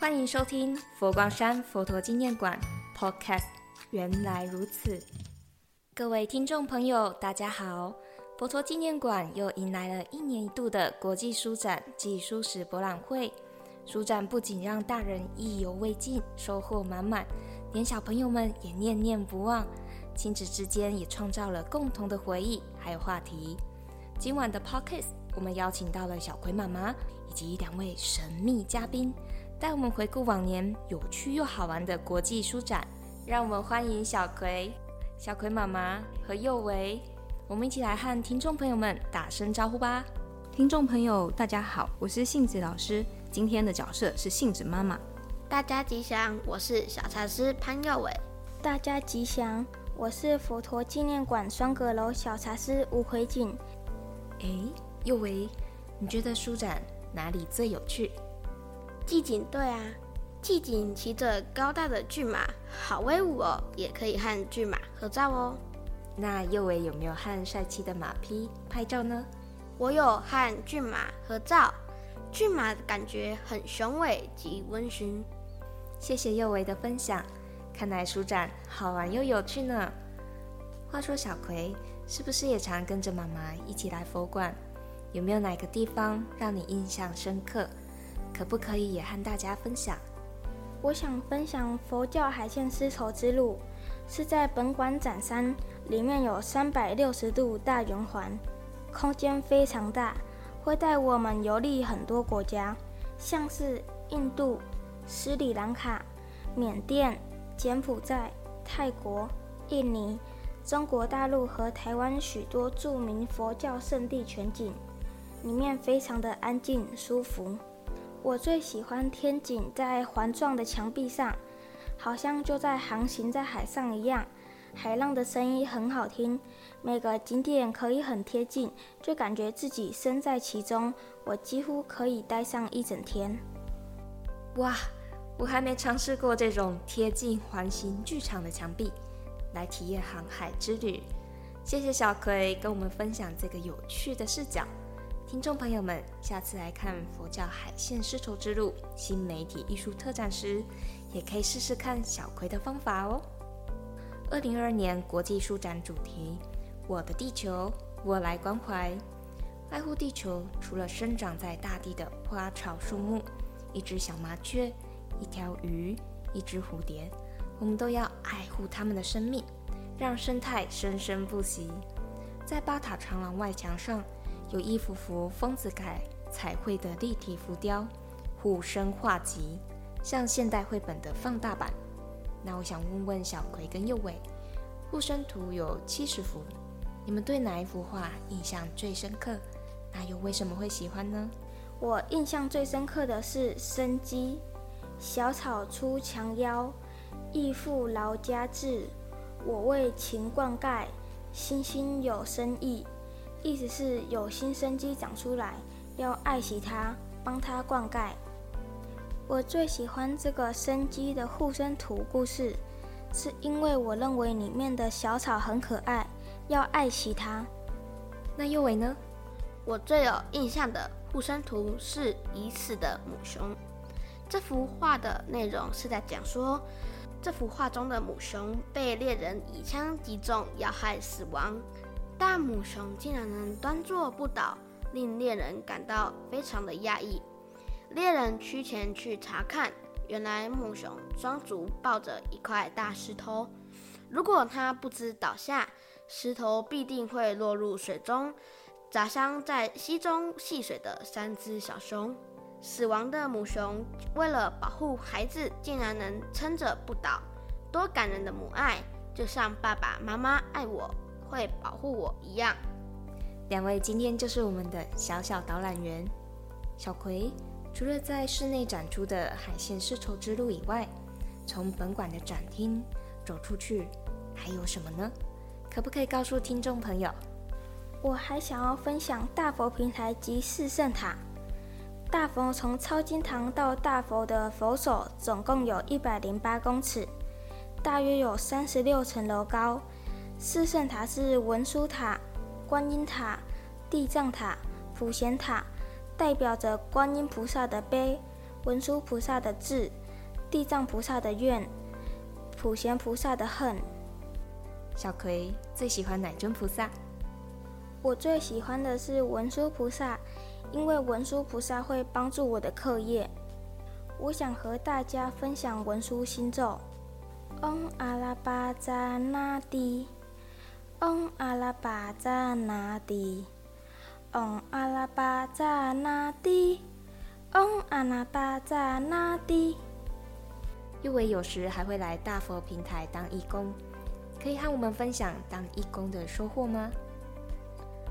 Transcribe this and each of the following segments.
欢迎收听佛光山佛陀纪念馆 Podcast。原来如此，各位听众朋友，大家好！佛陀纪念馆又迎来了一年一度的国际书展暨书史博览会。书展不仅让大人意犹未尽，收获满满，连小朋友们也念念不忘。亲子之间也创造了共同的回忆，还有话题。今晚的 Podcast，我们邀请到了小葵妈妈以及两位神秘嘉宾。带我们回顾往年有趣又好玩的国际书展，让我们欢迎小葵、小葵妈妈和佑维，我们一起来和听众朋友们打声招呼吧。听众朋友，大家好，我是杏子老师，今天的角色是杏子妈妈。大家吉祥，我是小茶师潘佑伟。大家吉祥，我是佛陀纪念馆双阁楼小茶师吴奎锦。哎，佑维，你觉得书展哪里最有趣？季景对啊，季景骑着高大的骏马，好威武哦！也可以和骏马合照哦。那右尾有没有和帅气的马匹拍照呢？我有和骏马合照，骏马感觉很雄伟及温驯。谢谢右尾的分享，看来书展好玩又有趣呢。话说小葵是不是也常跟着妈妈一起来佛馆？有没有哪个地方让你印象深刻？可不可以也和大家分享？我想分享佛教海线丝绸之路，是在本馆展山，里面有三百六十度大圆环，空间非常大，会带我们游历很多国家，像是印度、斯里兰卡、缅甸、柬埔寨、泰国、印尼、中国大陆和台湾许多著名佛教圣地全景，里面非常的安静舒服。我最喜欢天井在环状的墙壁上，好像就在航行在海上一样。海浪的声音很好听，每个景点可以很贴近，就感觉自己身在其中。我几乎可以待上一整天。哇，我还没尝试过这种贴近环形剧场的墙壁，来体验航海之旅。谢谢小葵跟我们分享这个有趣的视角。听众朋友们，下次来看佛教海线丝绸之路新媒体艺术特展时，也可以试试看小葵的方法哦。二零二二年国际书展主题：我的地球，我来关怀。爱护地球，除了生长在大地的花草树木、一只小麻雀、一条鱼、一只蝴蝶，我们都要爱护它们的生命，让生态生生不息。在八塔长廊外墙上。有一幅幅丰子恺彩绘的立体浮雕，护生画集，像现代绘本的放大版。那我想问问小葵跟右伟，护生图有七十幅，你们对哪一幅画印象最深刻？那又为什么会喜欢呢？我印象最深刻的是生机，小草出墙腰，义父劳家志，我为勤灌溉，心心有生意。意思是有新生机长出来，要爱惜它，帮它灌溉。我最喜欢这个生机的护身图故事，是因为我认为里面的小草很可爱，要爱惜它。那右尾呢？我最有印象的护身图是已死的母熊。这幅画的内容是在讲说，这幅画中的母熊被猎人以枪击中，要害死亡。大母熊竟然能端坐不倒，令猎人感到非常的讶异。猎人趋前去查看，原来母熊双足抱着一块大石头，如果它不知倒下，石头必定会落入水中，砸伤在溪中戏水的三只小熊。死亡的母熊为了保护孩子，竟然能撑着不倒，多感人的母爱，就像爸爸妈妈爱我。会保护我一样。两位今天就是我们的小小导览员。小葵，除了在室内展出的海线丝绸之路以外，从本馆的展厅走出去还有什么呢？可不可以告诉听众朋友？我还想要分享大佛平台及四圣塔。大佛从超金堂到大佛的佛手总共有一百零八公尺，大约有三十六层楼高。四圣塔是文殊塔、观音塔、地藏塔、普贤塔，代表着观音菩萨的悲、文殊菩萨的智，地藏菩萨的愿，普贤菩萨的恨。小葵最喜欢哪尊菩萨？我最喜欢的是文殊菩萨，因为文殊菩萨会帮助我的课业。我想和大家分享文殊心咒：嗡阿拉巴扎那帝，嗡阿拉巴扎那帝，嗡阿拉巴扎那帝，嗡阿拉巴扎那帝。又为有时还会来大佛平台当义工。可以和我们分享当义工的收获吗？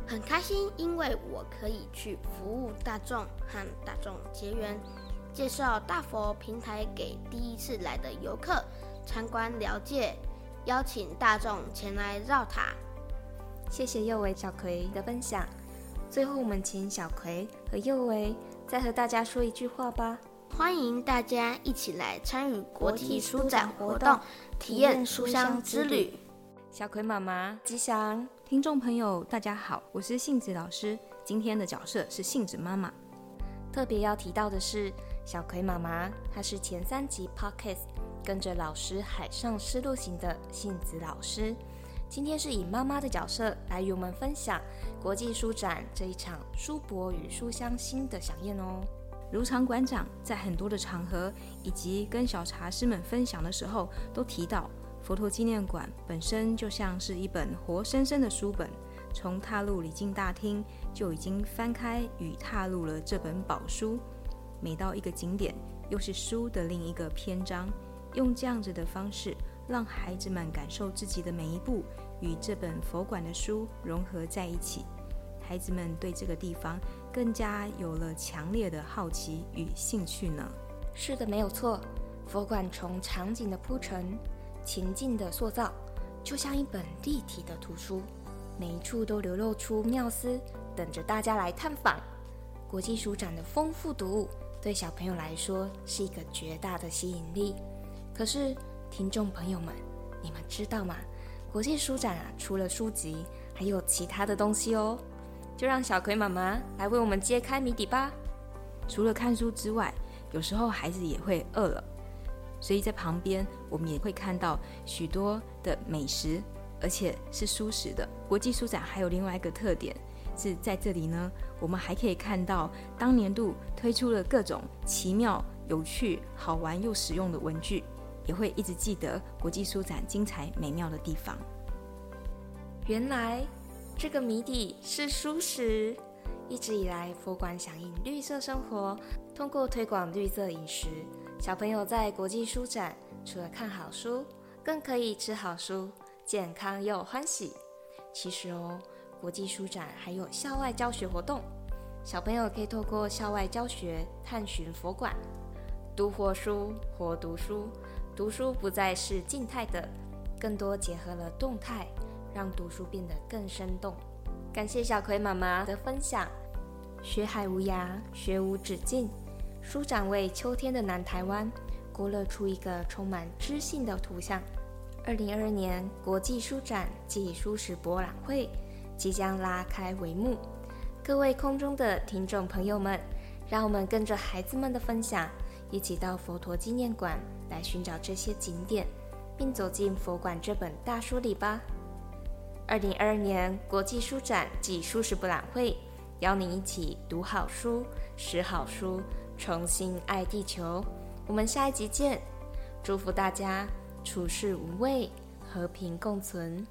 很开心，因为我可以去服务大众，和大众结缘，介绍大佛平台给第一次来的游客参观了解，邀请大众前来绕塔。谢谢右维、小葵的分享。最后，我们请小葵和右维再和大家说一句话吧。欢迎大家一起来参与国际书展活动，体验书香之旅。小葵妈妈吉祥，听众朋友大家好，我是杏子老师。今天的角色是杏子妈妈。特别要提到的是，小葵妈妈她是前三集 podcast 跟着老师海上丝路行的杏子老师。今天是以妈妈的角色来与我们分享国际书展这一场书博与书香新的飨宴哦。如常馆长在很多的场合以及跟小茶师们分享的时候，都提到佛陀纪念馆本身就像是一本活生生的书本，从踏入礼敬大厅就已经翻开与踏入了这本宝书。每到一个景点，又是书的另一个篇章，用这样子的方式，让孩子们感受自己的每一步与这本佛馆的书融合在一起。孩子们对这个地方。更加有了强烈的好奇与兴趣呢。是的，没有错。佛馆从场景的铺陈、情境的塑造，就像一本立体的图书，每一处都流露出妙思，等着大家来探访。国际书展的丰富读物，对小朋友来说是一个绝大的吸引力。可是，听众朋友们，你们知道吗？国际书展啊，除了书籍，还有其他的东西哦。就让小葵妈妈来为我们揭开谜底吧。除了看书之外，有时候孩子也会饿了，所以在旁边我们也会看到许多的美食，而且是舒适的。国际书展还有另外一个特点是在这里呢，我们还可以看到当年度推出了各种奇妙、有趣、好玩又实用的文具，也会一直记得国际书展精彩美妙的地方。原来。这个谜底是书食。一直以来，佛馆响应绿色生活，通过推广绿色饮食，小朋友在国际书展除了看好书，更可以吃好书，健康又欢喜。其实哦，国际书展还有校外教学活动，小朋友可以透过校外教学探寻佛馆，读活书，活读书。读书不再是静态的，更多结合了动态。让读书变得更生动。感谢小葵妈妈的分享。学海无涯，学无止境。书展为秋天的南台湾勾勒出一个充满知性的图像。二零二二年国际书展暨书史博览会即将拉开帷幕。各位空中的听众朋友们，让我们跟着孩子们的分享，一起到佛陀纪念馆来寻找这些景点，并走进佛馆这本大书里吧。二零二二年国际书展暨书史博览会，邀您一起读好书、识好书，重新爱地球。我们下一集见，祝福大家处事无畏，和平共存。